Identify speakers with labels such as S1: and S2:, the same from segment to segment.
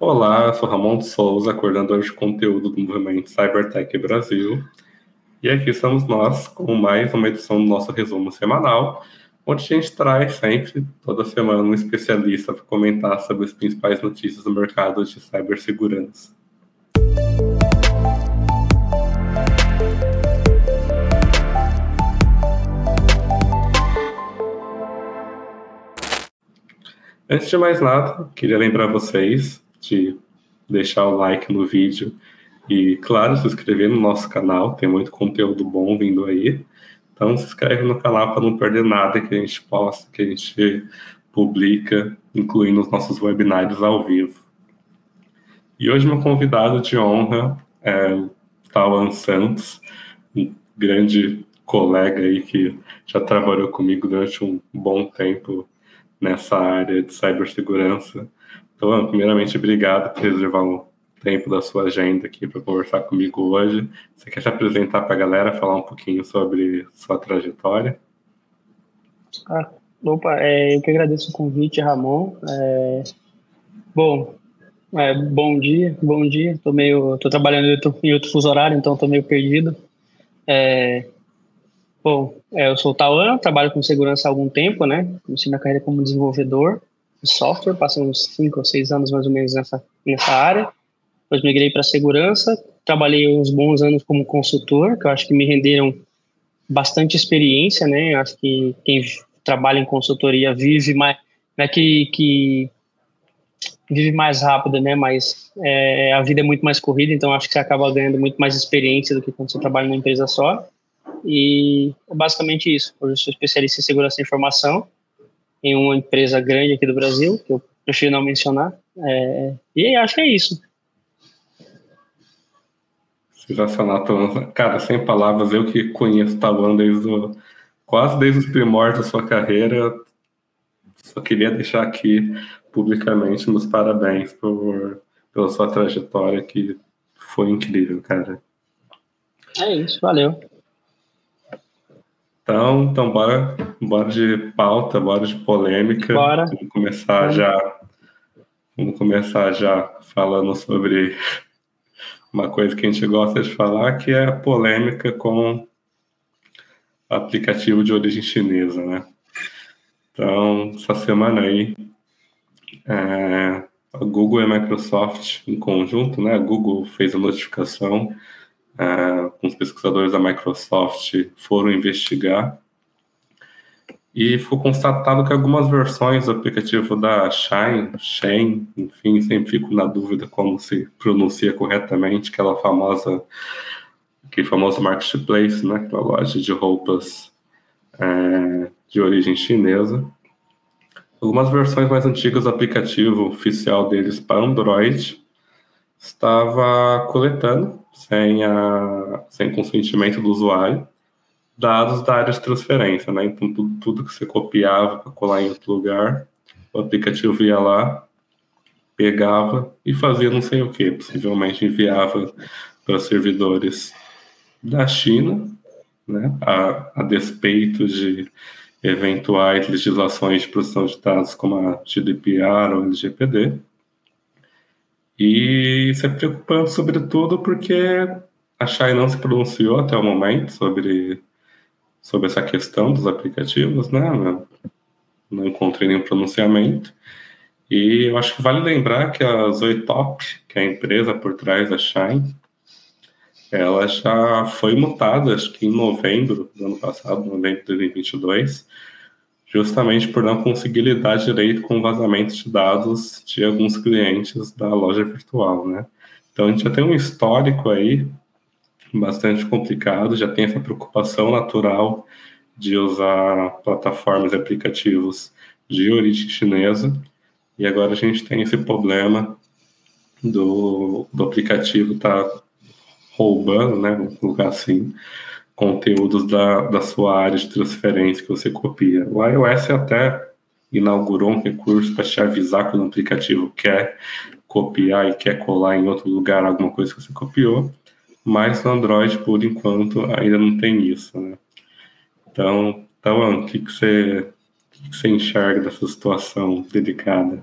S1: Olá, sou Ramon de Souza, coordenador de conteúdo do movimento Cybertech Brasil. E aqui estamos nós com mais uma edição do nosso resumo semanal, onde a gente traz sempre, toda semana, um especialista para comentar sobre as principais notícias do mercado de cibersegurança. Antes de mais nada, queria lembrar vocês de deixar o like no vídeo e, claro, se inscrever no nosso canal, tem muito conteúdo bom vindo aí. Então, se inscreve no canal para não perder nada que a gente posta, que a gente publica, incluindo os nossos webinários ao vivo. E hoje, meu convidado de honra é Tawan Santos, um grande colega aí que já trabalhou comigo durante um bom tempo nessa área de cibersegurança. Então, primeiramente, obrigado por reservar um tempo da sua agenda aqui para conversar comigo hoje. Você quer se apresentar para a galera, falar um pouquinho sobre sua trajetória?
S2: Ah, opa, é, eu que agradeço o convite, Ramon. É, bom, é, bom dia, bom dia. Tô meio, tô trabalhando em outro, fuso horário, então tô meio perdido. É, bom, é, eu sou o Tauan, trabalho com segurança há algum tempo, né? Comecei minha carreira como desenvolvedor de software, passei uns 5 ou 6 anos mais ou menos nessa, nessa área. Depois migrei para segurança, trabalhei uns bons anos como consultor, que eu acho que me renderam bastante experiência, né? Eu acho que quem trabalha em consultoria vive mais, não é que, que vive mais rápido, né? Mas é, a vida é muito mais corrida, então acho que você acaba ganhando muito mais experiência do que quando você trabalha numa empresa só. E é basicamente isso. Hoje eu sou especialista em segurança da informação em uma empresa grande aqui do Brasil, que eu prefiro não mencionar. É, e acho que é isso.
S1: Sensacional, Cara, sem palavras, eu que conheço o Tawan desde o, quase desde os primórdios da sua carreira, só queria deixar aqui publicamente meus parabéns por, pela sua trajetória, que foi incrível, cara.
S2: É isso, valeu.
S1: Então, então bora, bora de pauta, bora de polêmica.
S2: Bora.
S1: Vamos começar já. Vamos começar já falando sobre uma coisa que a gente gosta de falar, que é a polêmica com aplicativo de origem chinesa, né? Então, essa semana aí, é, a Google e a Microsoft em conjunto, né? A Google fez a notificação uh, com os pesquisadores da Microsoft foram investigar e foi constatado que algumas versões do aplicativo da Shine, Shane, enfim, sempre fico na dúvida como se pronuncia corretamente, aquela famosa, aquele famoso marketplace, né, aquela loja de roupas é, de origem chinesa. Algumas versões mais antigas do aplicativo oficial deles para Android estava coletando sem, a, sem consentimento do usuário, dados da área de transferência, né? Então, tudo, tudo que você copiava para colar em outro lugar, o aplicativo ia lá, pegava e fazia não sei o que, possivelmente enviava para servidores da China, né? A, a despeito de eventuais legislações de proteção de dados como a GDPR ou LGPD. E isso é preocupante, sobretudo, porque a Shai não se pronunciou até o momento sobre, sobre essa questão dos aplicativos, né? Não encontrei nenhum pronunciamento. E eu acho que vale lembrar que a Zoetop, que é a empresa por trás da Shine, ela já foi mutada, acho que em novembro do ano passado, novembro de 2022, justamente por não conseguir lidar direito com o vazamento de dados de alguns clientes da loja virtual, né? Então a gente já tem um histórico aí bastante complicado, já tem essa preocupação natural de usar plataformas e aplicativos de origem chinesa, e agora a gente tem esse problema do, do aplicativo estar tá roubando, né, vamos colocar assim, conteúdos da, da sua área de transferência que você copia. O iOS até inaugurou um recurso para te avisar quando o aplicativo quer copiar e quer colar em outro lugar alguma coisa que você copiou, mas no Android, por enquanto, ainda não tem isso. Né? Então, então o que, que, você, que você enxerga dessa situação delicada?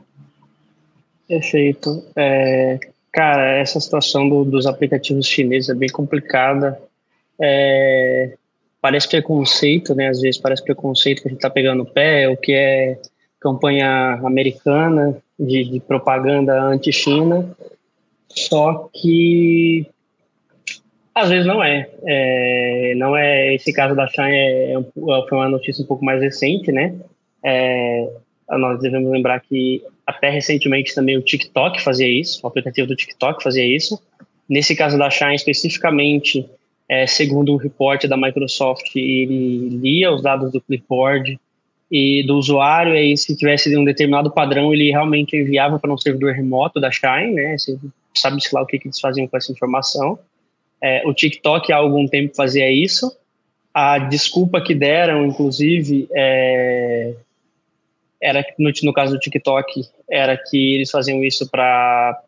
S2: Perfeito. É, cara, essa situação do, dos aplicativos chineses é bem complicada. É, parece preconceito, né? Às vezes parece preconceito que a gente está pegando o pé, o que é campanha americana de, de propaganda anti-China. Só que às vezes não é. é. não é esse caso da Shine é, é, foi uma notícia um pouco mais recente, né? É, nós devemos lembrar que até recentemente também o TikTok fazia isso, o aplicativo do TikTok fazia isso. Nesse caso da Shine especificamente, é, segundo o report da Microsoft, ele lia os dados do clipboard e do usuário, e se tivesse um determinado padrão, ele realmente enviava para um servidor remoto da Shine, né? Sabe-se lá o que, que eles faziam com essa informação. É, o TikTok há algum tempo fazia isso. A desculpa que deram, inclusive, é, era no, no caso do TikTok, era que eles faziam isso para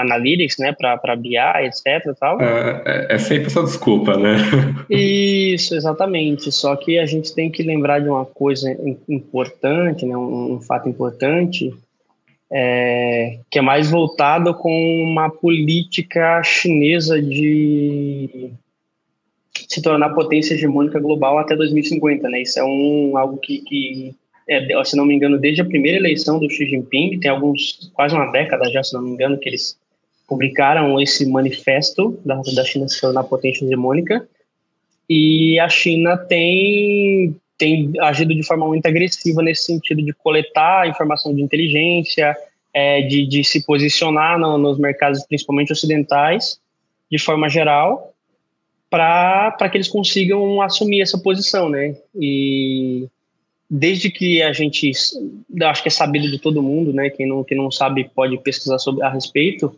S2: analytics, né, para BI, etc. Tal.
S1: É, é, é sempre essa desculpa, né?
S2: Isso, exatamente. Só que a gente tem que lembrar de uma coisa importante, né, um, um fato importante, é, que é mais voltado com uma política chinesa de se tornar potência hegemônica global até 2050, né? Isso é um algo que, que é, se não me engano, desde a primeira eleição do Xi Jinping, tem alguns quase uma década já, se não me engano, que eles publicaram esse manifesto da, da China se tornar potência hegemônica. E a China tem tem agido de forma muito agressiva nesse sentido de coletar informação de inteligência, é, de, de, se posicionar no, nos mercados, principalmente ocidentais, de forma geral, para que eles consigam assumir essa posição, né? E desde que a gente, acho que é sabido de todo mundo, né? Quem não, quem não sabe pode pesquisar sobre a respeito.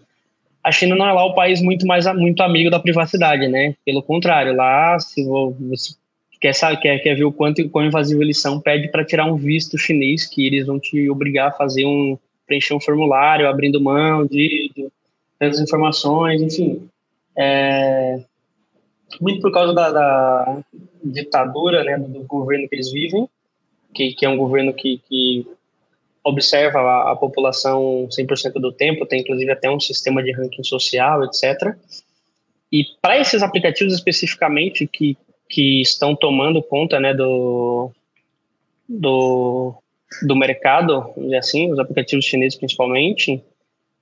S2: A China não é lá o país muito mais muito amigo da privacidade, né? Pelo contrário, lá se você quer, sabe, quer, quer ver o quanto quão invasivo eles são, pede para tirar um visto chinês que eles vão te obrigar a fazer um preencher um formulário, abrindo mão de, de tantas informações, enfim. É, muito por causa da, da ditadura, né, do, governo que eles vivem, que, que é um governo que, que observa a, a população 100% do tempo, tem inclusive até um sistema de ranking social, etc. E para esses aplicativos especificamente que que estão tomando conta né, do, do, do mercado, assim, os aplicativos chineses principalmente,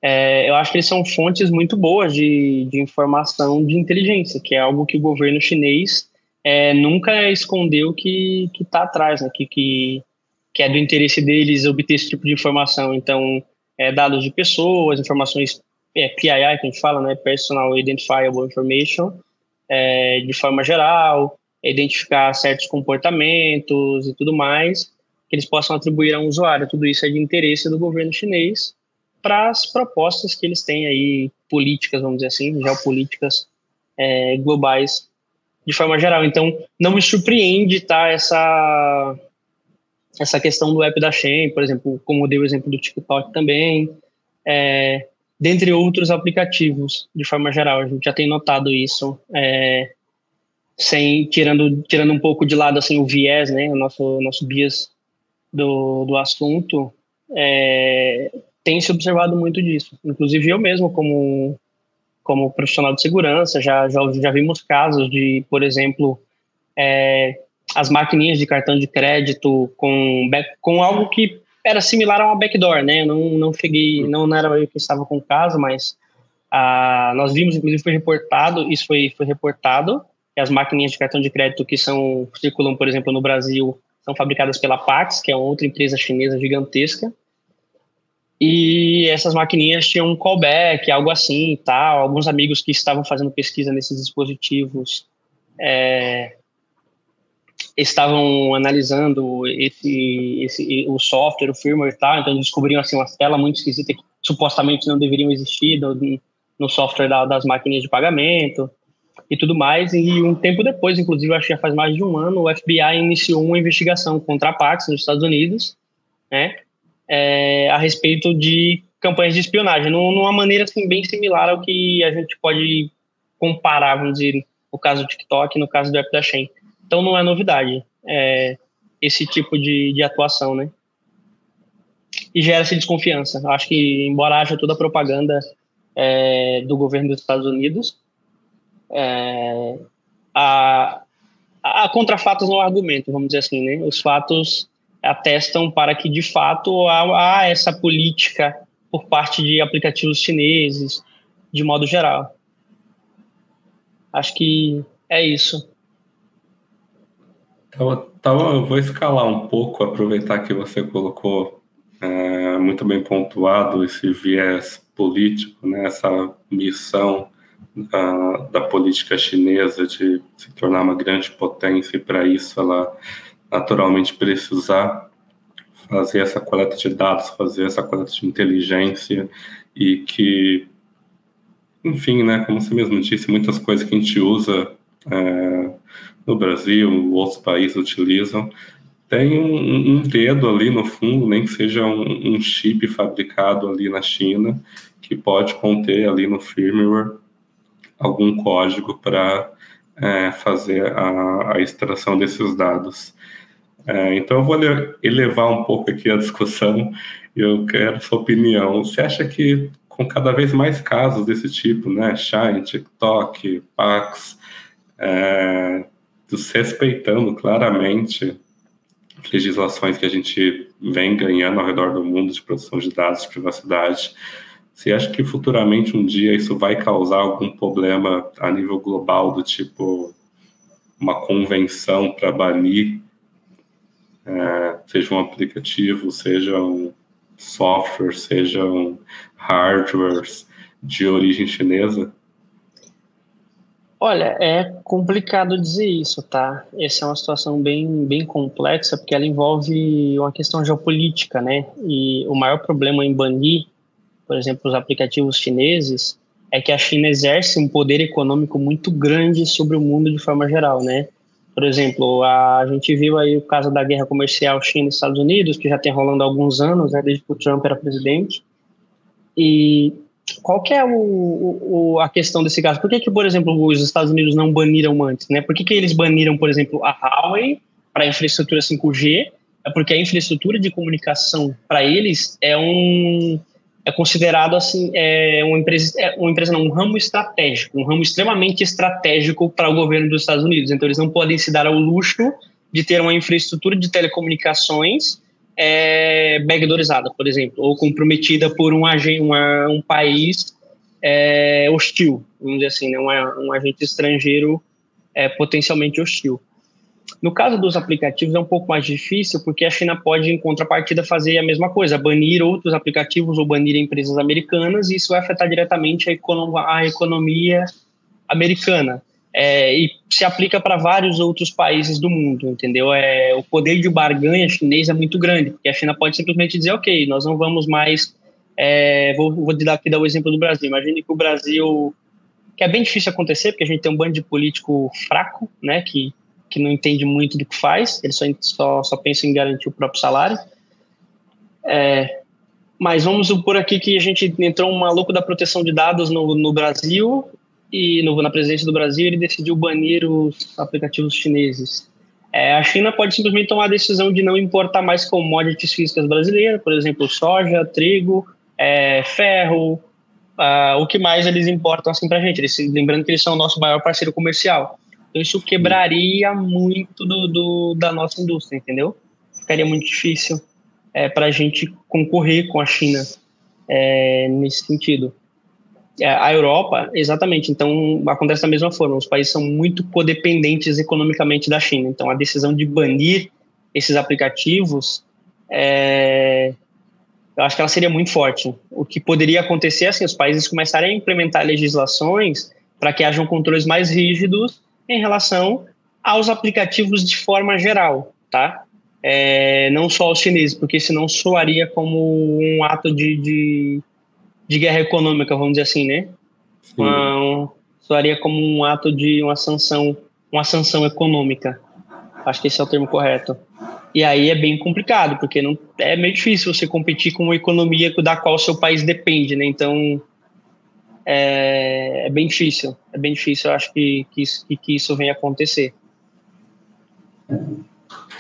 S2: é, eu acho que eles são fontes muito boas de, de informação de inteligência, que é algo que o governo chinês é, nunca escondeu que está atrás, né, que, que, que é do interesse deles obter esse tipo de informação. Então, é, dados de pessoas, informações é, PII, que a gente fala, né, Personal Identifiable Information, é, de forma geral, identificar certos comportamentos e tudo mais, que eles possam atribuir a um usuário. Tudo isso é de interesse do governo chinês para as propostas que eles têm aí, políticas, vamos dizer assim, geopolíticas é, globais de forma geral. Então, não me surpreende tá, essa, essa questão do app da Shen, por exemplo, como dei o exemplo do TikTok também, é, dentre outros aplicativos, de forma geral. A gente já tem notado isso, é, sem tirando tirando um pouco de lado assim o viés, né, o nosso nosso bias do, do assunto, é, tem se observado muito disso. Inclusive eu mesmo como como profissional de segurança já já, já vimos casos de, por exemplo, é, as maquininhas de cartão de crédito com com algo que era similar a uma backdoor, né? Eu não, não cheguei, não, não era eu que estava com o caso, mas ah, nós vimos, inclusive foi reportado, isso foi, foi reportado, que as maquininhas de cartão de crédito que são circulam, por exemplo, no Brasil, são fabricadas pela Pax, que é outra empresa chinesa gigantesca. E essas maquininhas tinham um callback, algo assim e tal. Alguns amigos que estavam fazendo pesquisa nesses dispositivos é, estavam analisando esse, esse, o software, o firmware e tal, então descobriram assim, uma tela muito esquisita que supostamente não deveriam existir no, no software da, das máquinas de pagamento e tudo mais. E um tempo depois, inclusive, acho que já faz mais de um ano, o FBI iniciou uma investigação contra a Pax nos Estados Unidos, né, é, a respeito de campanhas de espionagem, numa maneira assim, bem similar ao que a gente pode comparar, vamos dizer, no caso do TikTok, no caso do app da Shen. Então não é novidade é, esse tipo de, de atuação, né? e gera-se desconfiança. Acho que, embora haja toda a propaganda é, do governo dos Estados Unidos, é, a, a contrafatos não argumento, vamos dizer assim, né? Os fatos atestam para que, de fato, há, há essa política por parte de aplicativos chineses, de modo geral. Acho que é isso.
S1: Então, então eu vou escalar um pouco, aproveitar que você colocou é, muito bem pontuado esse viés político, né, essa missão uh, da política chinesa de se tornar uma grande potência e para isso ela naturalmente precisar fazer essa coleta de dados, fazer essa coleta de inteligência e que, enfim, né, como você mesmo disse, muitas coisas que a gente usa é, no Brasil, outros países utilizam, tem um, um, dedo ali no fundo, nem que seja um, um, chip fabricado ali na China, que pode conter ali no firmware algum código para é, fazer a, a, extração desses dados. É, então, eu vou elevar um pouco aqui a discussão e eu quero sua opinião. Você acha que com cada vez mais casos desse tipo, né, Shine, TikTok, Pax, é, desrespeitando claramente legislações que a gente vem ganhando ao redor do mundo de proteção de dados, de privacidade, você acha que futuramente um dia isso vai causar algum problema a nível global do tipo uma convenção para banir é, seja um aplicativo, seja um software, sejam hardwares de origem chinesa?
S2: Olha, é complicado dizer isso, tá? Essa é uma situação bem, bem complexa, porque ela envolve uma questão geopolítica, né? E o maior problema em banir, por exemplo, os aplicativos chineses, é que a China exerce um poder econômico muito grande sobre o mundo de forma geral, né? Por exemplo, a, gente viu aí o caso da guerra comercial China e Estados Unidos, que já tem rolando há alguns anos, né, desde que o Trump era presidente. E qual que é o, o, a questão desse caso? Por que, que, por exemplo, os Estados Unidos não baniram antes? Né? Por que, que eles baniram, por exemplo, a Huawei para a infraestrutura 5G? É porque a infraestrutura de comunicação para eles é um é considerado assim é uma empresa é uma empresa não um ramo estratégico um ramo extremamente estratégico para o governo dos Estados Unidos. Então eles não podem se dar ao luxo de ter uma infraestrutura de telecomunicações é, backdoorizada por exemplo ou comprometida por um agente um país é, hostil vamos dizer assim né, um, um agente estrangeiro é, potencialmente hostil no caso dos aplicativos é um pouco mais difícil, porque a China pode, em contrapartida, fazer a mesma coisa, banir outros aplicativos ou banir empresas americanas, e isso vai afetar diretamente a, econom a economia americana. É, e se aplica para vários outros países do mundo, entendeu? É, o poder de barganha chinês é muito grande, porque a China pode simplesmente dizer, ok, nós não vamos mais... É, vou, vou dar aqui dar o exemplo do Brasil. Imagine que o Brasil que é bem difícil acontecer, porque a gente tem um bando de político fraco, né, que que não entende muito do que faz, ele só, só, só pensa em garantir o próprio salário. É, mas vamos supor aqui que a gente entrou um maluco da proteção de dados no, no Brasil e no, na presidência do Brasil ele decidiu banir os aplicativos chineses. É, a China pode simplesmente tomar a decisão de não importar mais commodities físicas brasileiras, por exemplo, soja, trigo, é, ferro, uh, o que mais eles importam assim para a gente. Eles, lembrando que eles são o nosso maior parceiro comercial. Então isso quebraria muito do, do da nossa indústria, entendeu? Ficaria muito difícil é, para a gente concorrer com a China é, nesse sentido. É, a Europa, exatamente. Então acontece da mesma forma. Os países são muito codependentes economicamente da China. Então a decisão de banir esses aplicativos é, eu acho que ela seria muito forte. O que poderia acontecer é assim, os países começarem a implementar legislações para que hajam controles mais rígidos em relação aos aplicativos de forma geral, tá? É, não só os chineses, porque senão soaria como um ato de, de, de guerra econômica, vamos dizer assim, né? Um, soaria como um ato de uma sanção, uma sanção econômica. Acho que esse é o termo correto. E aí é bem complicado, porque não é meio difícil você competir com uma economia da qual seu país depende, né? Então, é, é, bem difícil. É bem difícil, eu acho que, que, isso, que, que isso venha acontecer.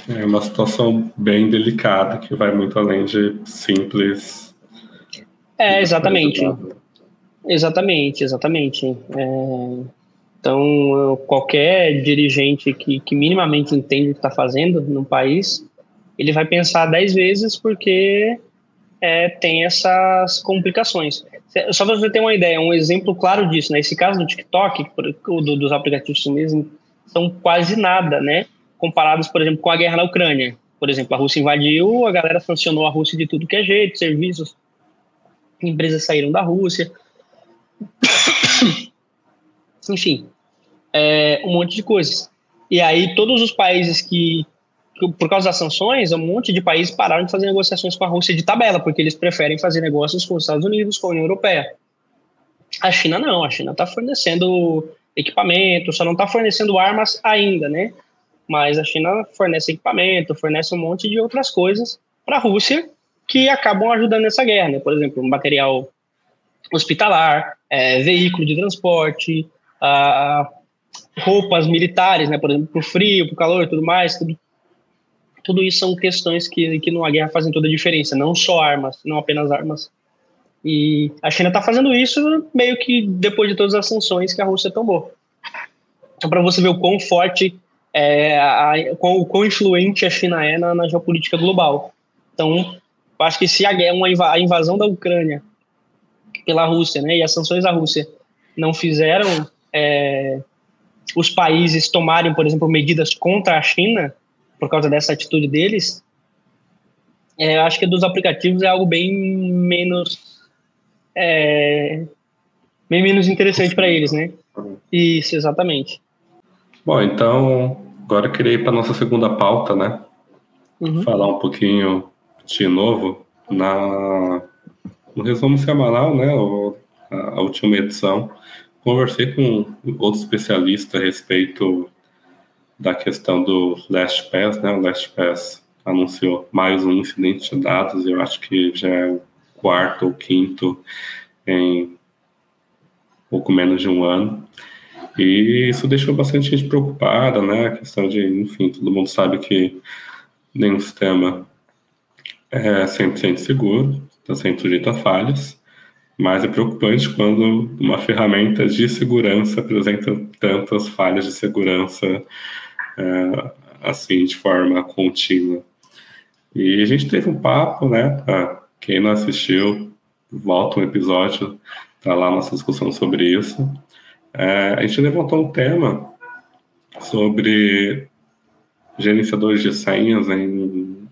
S1: É uma situação bem delicada que vai muito além de simples.
S2: É, exatamente. Exatamente, exatamente. É, então, qualquer dirigente que, que minimamente entende o que está fazendo no país, ele vai pensar dez vezes porque é, tem essas complicações. Só para você ter uma ideia, um exemplo claro disso, né? Esse caso do TikTok, do, dos aplicativos chineses, são quase nada, né? Comparados, por exemplo, com a guerra na Ucrânia. Por exemplo, a Rússia invadiu, a galera sancionou a Rússia de tudo que é jeito, serviços, empresas saíram da Rússia. Enfim, é, um monte de coisas. E aí todos os países que, por causa das sanções, um monte de países pararam de fazer negociações com a Rússia de tabela, porque eles preferem fazer negócios com os Estados Unidos, com a União Europeia. A China não, a China está fornecendo equipamento, só não está fornecendo armas ainda, né? Mas a China fornece equipamento, fornece um monte de outras coisas para a Rússia que acabam ajudando nessa guerra, né? Por exemplo, material hospitalar, é, veículo de transporte, uh, roupas militares, né, por exemplo, para o frio, para o calor tudo mais, tudo, tudo isso são questões que, que numa guerra fazem toda a diferença, não só armas, não apenas armas. E a China está fazendo isso meio que depois de todas as sanções que a Rússia tomou. Então, para você ver o quão forte, é, a, quão, o quão influente a China é na, na geopolítica global. Então, acho que se a, guerra, uma, a invasão da Ucrânia pela Rússia, né, e as sanções da Rússia não fizeram é, os países tomarem, por exemplo, medidas contra a China por causa dessa atitude deles, é, acho que dos aplicativos é algo bem menos é, bem menos interessante para eles, né? Isso, exatamente.
S1: Bom, então agora eu queria ir para nossa segunda pauta, né? Uhum. Falar um pouquinho de novo na no resumo semanal, né? A, a última edição conversei com outro especialista a respeito da questão do LastPass, né? O LastPass anunciou mais um incidente de dados, eu acho que já é o quarto ou quinto em pouco menos de um ano. E isso deixou bastante gente preocupada, né? A questão de, enfim, todo mundo sabe que nenhum sistema é 100% seguro, está sempre sujeito a falhas. Mas é preocupante quando uma ferramenta de segurança apresenta tantas falhas de segurança é, assim de forma contínua. E a gente teve um papo, né? quem não assistiu, volta um episódio, tá lá nossa discussão sobre isso. É, a gente levantou um tema sobre gerenciadores de senhas em,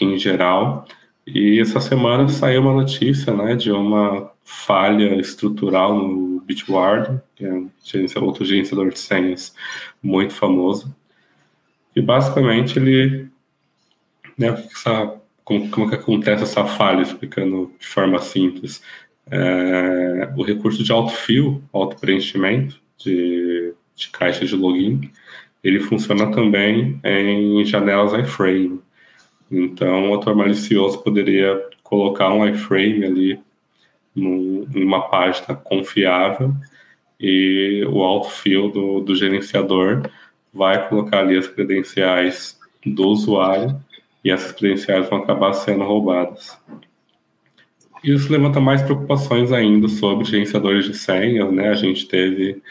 S1: em geral e essa semana saiu uma notícia né, de uma falha estrutural no Bitwarden, que é um outro gerenciador de senhas muito famoso. E basicamente ele. Né, essa, como, como que acontece essa falha, explicando de forma simples. É, o recurso de autofill, auto-preenchimento de, de caixa de login, ele funciona também em janelas iframe. Então, o ator malicioso poderia colocar um iframe ali numa página confiável e o autofill do, do gerenciador vai colocar ali as credenciais do usuário e essas credenciais vão acabar sendo roubadas. Isso levanta mais preocupações ainda sobre gerenciadores de senhas, né? A gente teve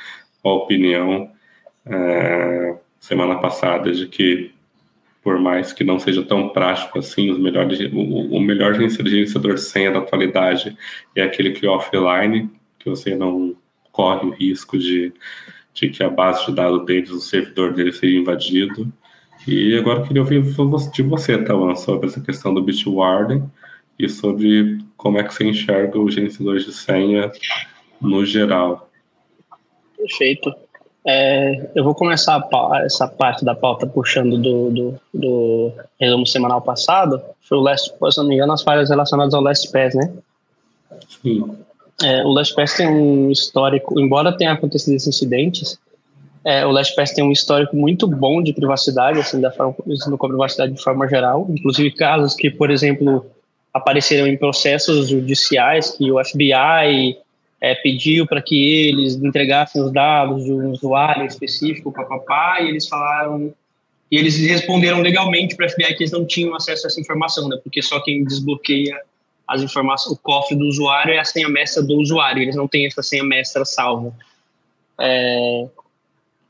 S1: a opinião é, semana passada de que por mais que não seja tão prático assim, os melhores, o, o melhor gerenciador senha da atualidade é aquele que é offline, que você não corre o risco de, de que a base de dados deles, o servidor deles seja invadido. E agora eu queria ouvir de você, Tawan, sobre essa questão do Bitwarden e sobre como é que você enxerga os gerenciadores de senha no geral.
S2: Perfeito. É, eu vou começar essa parte da pauta puxando do, do, do resumo semanal passado. Foi o Last, se não me engano, as falhas relacionadas ao Last Pass, né?
S1: Sim.
S2: É, o Last Pass tem um histórico, embora tenha acontecido esses incidentes, é, o Last Pass tem um histórico muito bom de privacidade, assim, da forma, a privacidade de forma geral, inclusive casos que, por exemplo, apareceram em processos judiciais que o FBI é, pediu para que eles entregassem os dados de um usuário específico, papapá, e eles falaram E eles responderam legalmente para a FBI que eles não tinham acesso a essa informação, né? Porque só quem desbloqueia as informações, o cofre do usuário é a senha mestra do usuário. Eles não têm essa senha mestra salva. É,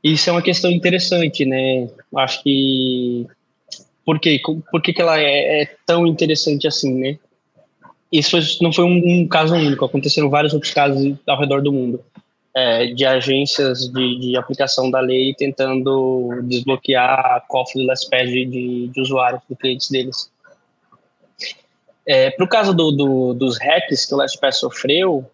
S2: isso é uma questão interessante, né? Acho que por quê? Por que, que ela é, é tão interessante assim, né? Isso não foi um, um, caso único, aconteceram vários outros casos ao redor do mundo é, de agências de, de, aplicação da lei tentando desbloquear cofre do LastPass de, de, de usuários, de clientes deles. É, Para o caso do, do, dos hacks que o LastPass sofreu,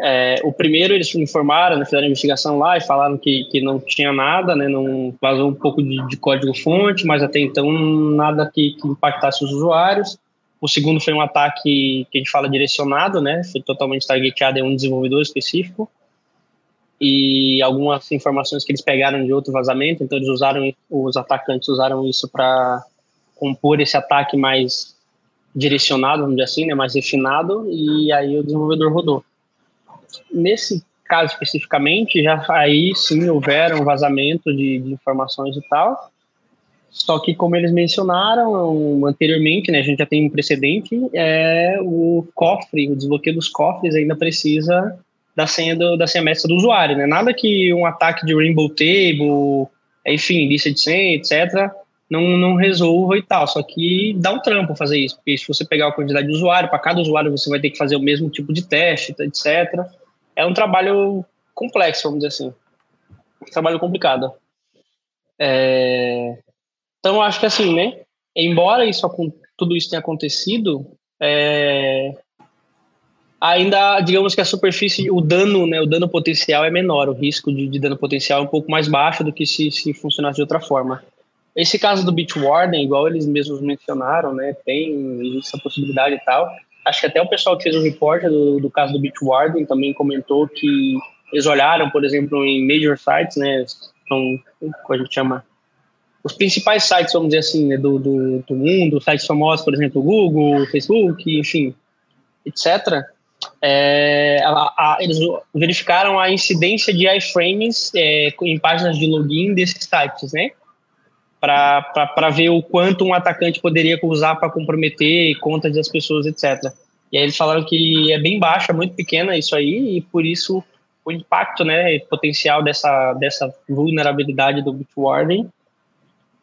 S2: é, o primeiro eles informaram, né, fizeram a investigação lá e falaram que, que não tinha nada, né, não vazou um pouco de, de código-fonte, mas até então nada que, que, impactasse os usuários. O segundo foi um ataque que a gente fala direcionado, né, foi totalmente targeteado em um desenvolvedor específico. E algumas informações que eles pegaram de outro vazamento, então eles usaram, os atacantes usaram isso para compor esse ataque mais direcionado, vamos dizer assim, né, mais refinado, e aí o desenvolvedor rodou. Nesse caso especificamente, já aí sim houveram vazamento de, de informações e tal, só que como eles mencionaram anteriormente, né, a gente já tem um precedente, é o cofre, o desbloqueio dos cofres ainda precisa da senha, do, da senha mestra do usuário, né? Nada que um ataque de Rainbow Table, enfim, lista de senha, etc., não, não resolva e tal. Só que dá um trampo fazer isso, porque se você pegar a quantidade de usuário, para cada usuário você vai ter que fazer o mesmo tipo de teste, etc. É um trabalho complexo, vamos dizer assim. Um trabalho complicado. É... Então, acho que assim, né? Embora isso, tudo isso tenha acontecido, é ainda, digamos que a superfície, o dano, né, o dano potencial é menor, o risco de, de dano potencial é um pouco mais baixo do que se, se funcionasse de outra forma. Esse caso do Bitwarden, igual eles mesmos mencionaram, né, tem essa possibilidade e tal. Acho que até o pessoal que fez o report do, do caso do Bitwarden também comentou que eles olharam, por exemplo, em major sites, né, são, como a gente chama, os principais sites, vamos dizer assim, né, do, do, do mundo, sites famosos, por exemplo, Google, Facebook, enfim, etc., é, a, a, eles verificaram a incidência de iframes é, em páginas de login desses sites, né? Para ver o quanto um atacante poderia usar para comprometer contas das pessoas, etc. E aí eles falaram que é bem baixa, muito pequena isso aí, e por isso o impacto né, potencial dessa, dessa vulnerabilidade do Bitwarden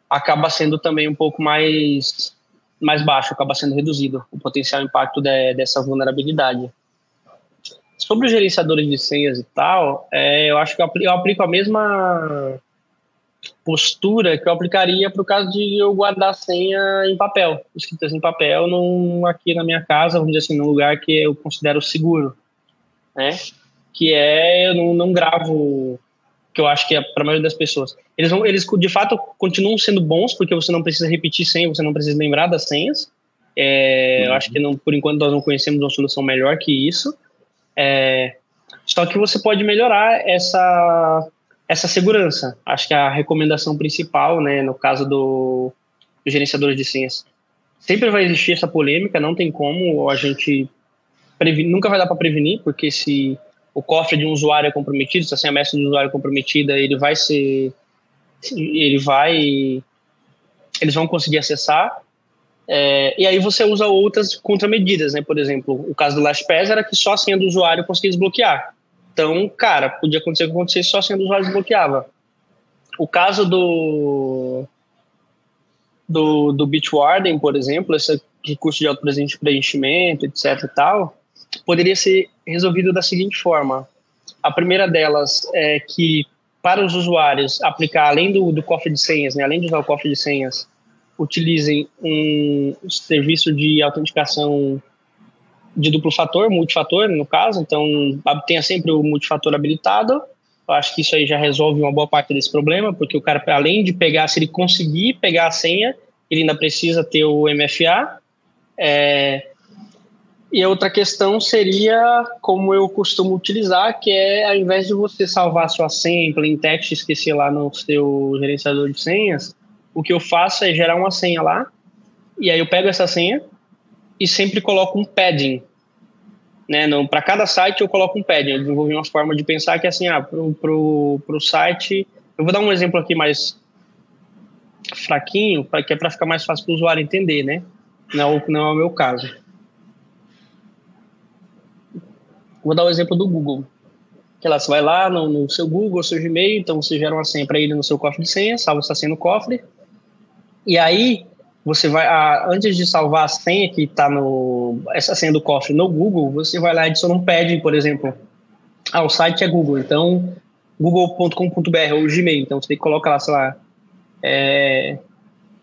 S2: acaba sendo também um pouco mais, mais baixo, acaba sendo reduzido o potencial impacto de, dessa vulnerabilidade. Sobre os gerenciadores de senhas e tal, é, eu acho que eu aplico, a mesma postura que eu aplicaria para o caso de eu guardar senha em papel, escritas em papel, num, aqui na minha casa, vamos dizer assim, num lugar que eu considero seguro, né? Que é, eu não, não gravo, que eu acho que é para a maioria das pessoas. Eles, vão, eles, de fato, continuam sendo bons, porque você não precisa repetir senha, você não precisa lembrar das senhas. É, uhum. Eu acho que, não, por enquanto, nós não conhecemos uma solução melhor que isso. É, só que você pode melhorar essa, essa segurança. Acho que a recomendação principal, né, no caso do, do gerenciador de senhas, sempre vai existir essa polêmica, não tem como a gente nunca vai dar para prevenir, porque se o cofre de um usuário é comprometido, se a senha mestra de um usuário é comprometida, ele vai ser ele vai eles vão conseguir acessar é, e aí você usa outras contramedidas, né? Por exemplo, o caso do LastPass era que só a senha do usuário conseguia desbloquear. Então, cara, podia acontecer o que acontecesse, só a senha do usuário desbloqueava. O caso do do, do Bitwarden, por exemplo, esse recurso de autopresente preenchimento, etc e tal, poderia ser resolvido da seguinte forma. A primeira delas é que para os usuários aplicar, além do, do cofre de senhas, né, além de usar o cofre de senhas, utilizem um serviço de autenticação de duplo fator, multifator, no caso, então tenha sempre o multifator habilitado. Eu acho que isso aí já resolve uma boa parte desse problema, porque o cara, além de pegar, se ele conseguir pegar a senha, ele ainda precisa ter o MFA. É, e a outra questão seria como eu costumo utilizar, que é ao invés de você salvar sua senha em plain text e esquecer lá no seu gerenciador de senhas, o que eu faço é gerar uma senha lá, e aí eu pego essa senha e sempre coloco um padding. Né? Para cada site eu coloco um padding. Eu desenvolvi uma forma de pensar que assim, ah, pro, pro, pro site. Eu vou dar um exemplo aqui mais fraquinho, que é para ficar mais fácil para o usuário entender, né? Não, não é o meu caso. Vou dar o um exemplo do Google. Que lá você vai lá no, no, seu Google, seu Gmail, então você gera uma senha para ele no seu cofre de senha, salva essa senha no cofre. E aí você vai, a, antes de salvar a senha que está no essa senha do cofre no Google, você vai lá e adiciona um pad, por exemplo. Ah, o site é Google, então google.com.br ou Gmail, então você coloca lá, sei lá, é,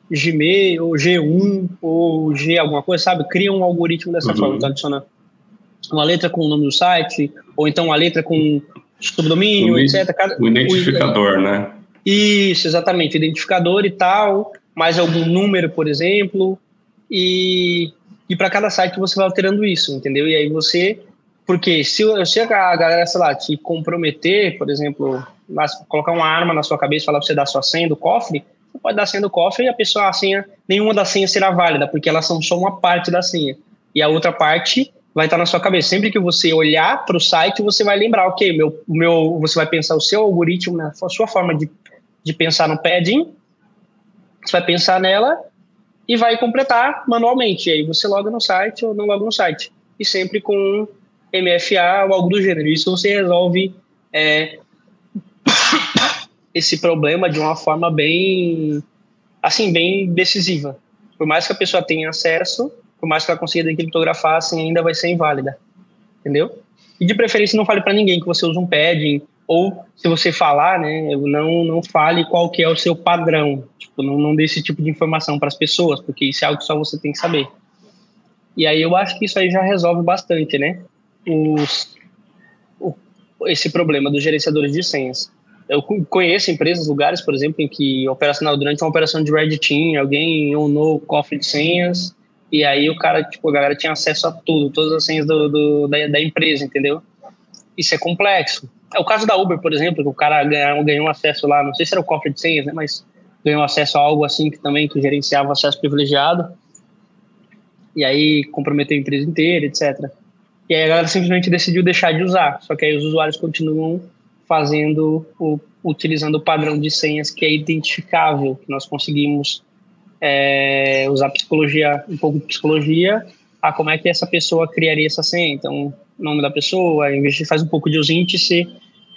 S2: Gmail, ou G1, ou G alguma coisa, sabe? Cria um algoritmo dessa uhum. forma, então adiciona uma letra com o nome do site, ou então uma letra com subdomínio,
S1: o
S2: etc.
S1: Cada, o identificador, o, né?
S2: Isso, exatamente, identificador e tal, mais algum número, por exemplo, e, e para cada site você vai alterando isso, entendeu? E aí você porque se, se a galera, sei lá, te comprometer, por exemplo, colocar uma arma na sua cabeça e falar pra você dar sua senha do cofre, você pode dar a senha do cofre e a pessoa, a senha, nenhuma das senhas será válida, porque elas são só uma parte da senha. E a outra parte vai estar na sua cabeça. Sempre que você olhar para o site, você vai lembrar, ok, meu, meu, você vai pensar o seu algoritmo, né, a sua forma de, de pensar no padding, você vai pensar nela e vai completar manualmente. E aí você loga no site ou não loga no site. E sempre com MFA ou algo do gênero. Isso você resolve é, esse problema de uma forma bem, assim, bem decisiva. Por mais que a pessoa tenha acesso, por mais que ela consiga decriptografar, assim, ainda vai ser inválida. Entendeu? E de preferência não fale para ninguém que você usa um padding, ou se você falar, né, não, não fale qual que é o seu padrão. Tipo, não, não dê esse tipo de informação para as pessoas, porque isso é algo que só você tem que saber. E aí eu acho que isso aí já resolve bastante, né? os, o, esse problema dos gerenciadores de senhas. Eu conheço empresas, lugares, por exemplo, em que operacional durante uma operação de Red Team, alguém no cofre de senhas e aí o cara, tipo, a galera tinha acesso a tudo, todas as senhas do, do da, da, empresa, entendeu? Isso é complexo. É o caso da Uber, por exemplo, que o cara ganhou, ganhou acesso lá, não sei se era o cofre de senhas, né, mas ganhou acesso a algo assim que também que gerenciava acesso privilegiado e aí comprometeu a empresa inteira, etc. E aí a galera simplesmente decidiu deixar de usar. Só que aí os usuários continuam fazendo, o, utilizando o padrão de senhas que é identificável, que nós conseguimos é, usar psicologia, um pouco de psicologia, a como é que essa pessoa criaria essa senha. Então, nome da pessoa, de fazer um pouco de usíndice,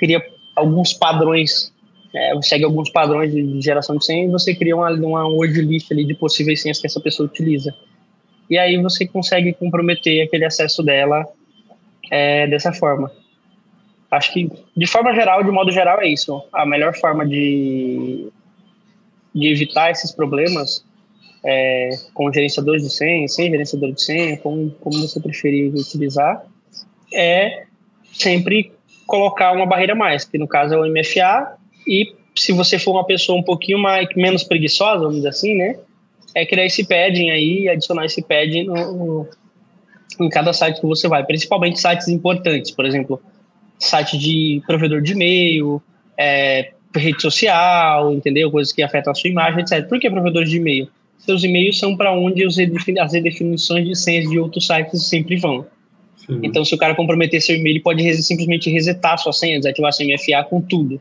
S2: cria alguns padrões, é, segue alguns padrões de geração de senha e você cria uma, uma word list ali de possíveis senhas que essa pessoa utiliza. E aí você consegue comprometer aquele acesso dela é, dessa forma. Acho que, de forma geral, de modo geral, é isso. A melhor forma de, de evitar esses problemas é, com gerenciadores de senha, sem gerenciador de senha, como, como você preferir utilizar, é sempre colocar uma barreira mais, que no caso é o MFA, e se você for uma pessoa um pouquinho mais, menos preguiçosa, vamos dizer assim, né, é criar esse padding aí, adicionar esse padding no, no em cada site que você vai, principalmente sites importantes, por exemplo, site de provedor de e-mail, é, rede social, entendeu? Coisas que afetam a sua imagem, etc. Por que provedor de e-mail? Seus e-mails são para onde as redefinições de senhas de outros sites sempre vão. Sim. Então, se o cara comprometer seu e-mail, ele pode simplesmente resetar sua senha, desativar seu MFA com tudo,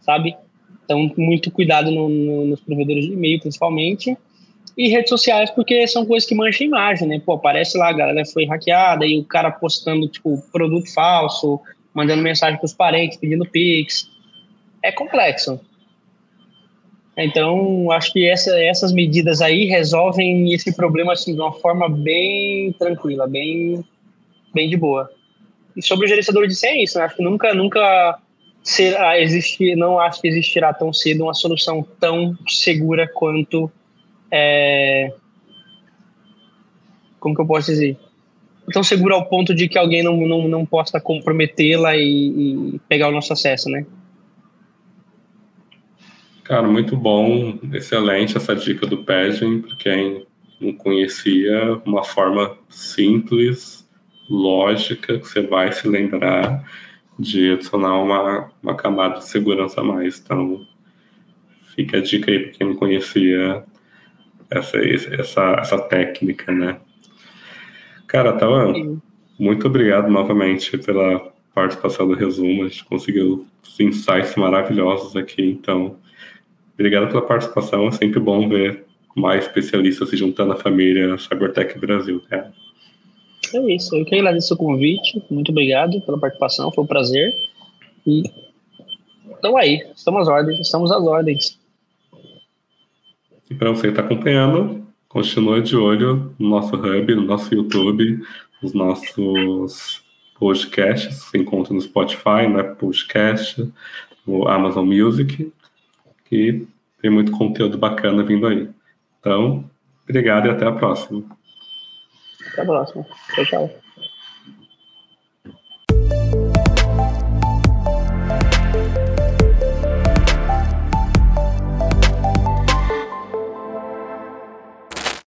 S2: sabe? Então, muito cuidado no, no, nos provedores de e-mail, principalmente e redes sociais, porque são coisas que mancham a imagem, né? Pô, aparece lá, a galera foi hackeada e o cara postando, tipo, produto falso, mandando mensagem para os parentes, pedindo pix. É complexo. Então, acho que essa, essas medidas aí resolvem esse problema, assim, de uma forma bem tranquila, bem, bem de boa. E sobre o gerenciador de senha, é isso, né? Acho que nunca, nunca será, existir, não acho que existirá tão cedo uma solução tão segura quanto é, como que eu posso dizer? Tão seguro ao ponto de que alguém não, não, não possa comprometê-la e, e pegar o nosso acesso, né?
S1: Cara, muito bom, excelente essa dica do Padding, para quem não conhecia, uma forma simples, lógica, que você vai se lembrar de adicionar uma, uma camada de segurança a mais. Então, fica a dica aí para quem não conhecia essa, essa, essa técnica, né? Cara, tava, muito obrigado novamente pela participação do resumo. A gente conseguiu insights maravilhosos aqui, então obrigado pela participação. É sempre bom ver mais especialistas se juntando à família Cybertech Brasil, cara.
S2: É isso. Eu que agradeço o convite. Muito obrigado pela participação. Foi um prazer. E então aí, estamos às ordens, estamos às ordens.
S1: E para você que está acompanhando, continue de olho no nosso hub, no nosso YouTube, nos nossos podcasts, você encontra no Spotify, no Apple Podcast, no Amazon Music, que tem muito conteúdo bacana vindo aí. Então, obrigado e até a próxima.
S2: Até a próxima. Tchau, tchau.